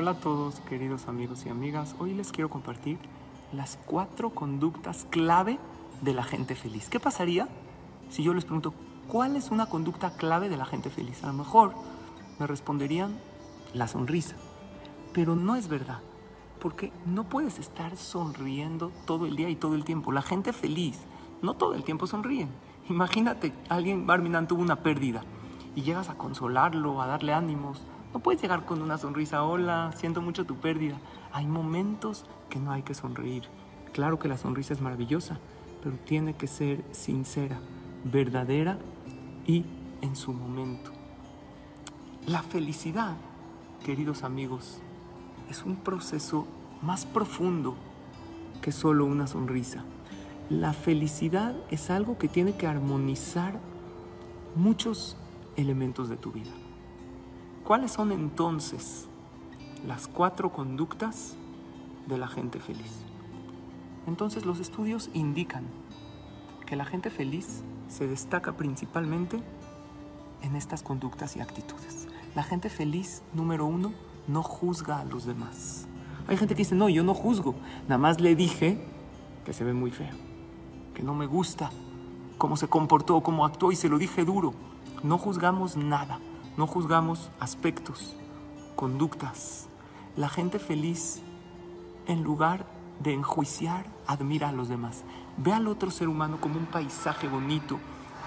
Hola a todos, queridos amigos y amigas. Hoy les quiero compartir las cuatro conductas clave de la gente feliz. ¿Qué pasaría si yo les pregunto cuál es una conducta clave de la gente feliz? A lo mejor me responderían la sonrisa. Pero no es verdad, porque no puedes estar sonriendo todo el día y todo el tiempo. La gente feliz no todo el tiempo sonríen. Imagínate, alguien, Barminan, tuvo una pérdida y llegas a consolarlo, a darle ánimos, no puedes llegar con una sonrisa, hola, siento mucho tu pérdida. Hay momentos que no hay que sonreír. Claro que la sonrisa es maravillosa, pero tiene que ser sincera, verdadera y en su momento. La felicidad, queridos amigos, es un proceso más profundo que solo una sonrisa. La felicidad es algo que tiene que armonizar muchos elementos de tu vida. ¿Cuáles son entonces las cuatro conductas de la gente feliz? Entonces los estudios indican que la gente feliz se destaca principalmente en estas conductas y actitudes. La gente feliz, número uno, no juzga a los demás. Hay gente que dice, no, yo no juzgo, nada más le dije que se ve muy feo, que no me gusta cómo se comportó, cómo actuó y se lo dije duro. No juzgamos nada. No juzgamos aspectos, conductas. La gente feliz, en lugar de enjuiciar, admira a los demás. Ve al otro ser humano como un paisaje bonito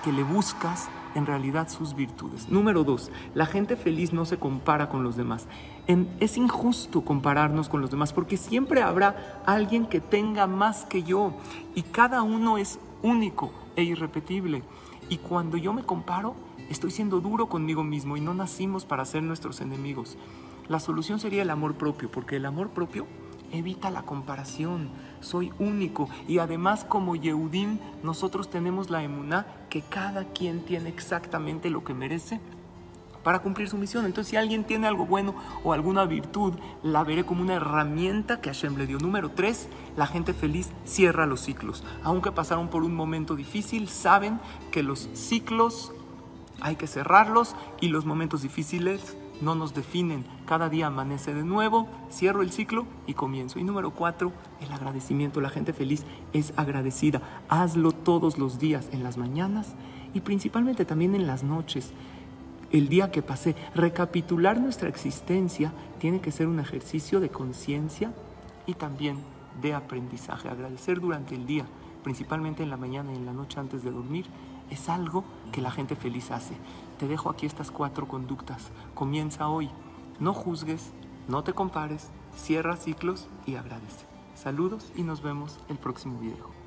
que le buscas en realidad sus virtudes. Número dos, la gente feliz no se compara con los demás. es injusto compararnos con los demás porque siempre habrá alguien que tenga más que yo y cada uno es único e irrepetible. Y cuando yo me comparo, Estoy siendo duro conmigo mismo y no nacimos para ser nuestros enemigos. La solución sería el amor propio, porque el amor propio evita la comparación. Soy único y además como Yehudim nosotros tenemos la emuná que cada quien tiene exactamente lo que merece para cumplir su misión. Entonces, si alguien tiene algo bueno o alguna virtud, la veré como una herramienta que Hashem le dio. Número tres, la gente feliz cierra los ciclos. Aunque pasaron por un momento difícil, saben que los ciclos hay que cerrarlos y los momentos difíciles no nos definen. Cada día amanece de nuevo, cierro el ciclo y comienzo. Y número cuatro, el agradecimiento. La gente feliz es agradecida. Hazlo todos los días, en las mañanas y principalmente también en las noches. El día que pasé, recapitular nuestra existencia tiene que ser un ejercicio de conciencia y también de aprendizaje. Agradecer durante el día, principalmente en la mañana y en la noche antes de dormir, es algo que la gente feliz hace. Te dejo aquí estas cuatro conductas. Comienza hoy. No juzgues, no te compares, cierra ciclos y agradece. Saludos y nos vemos el próximo video.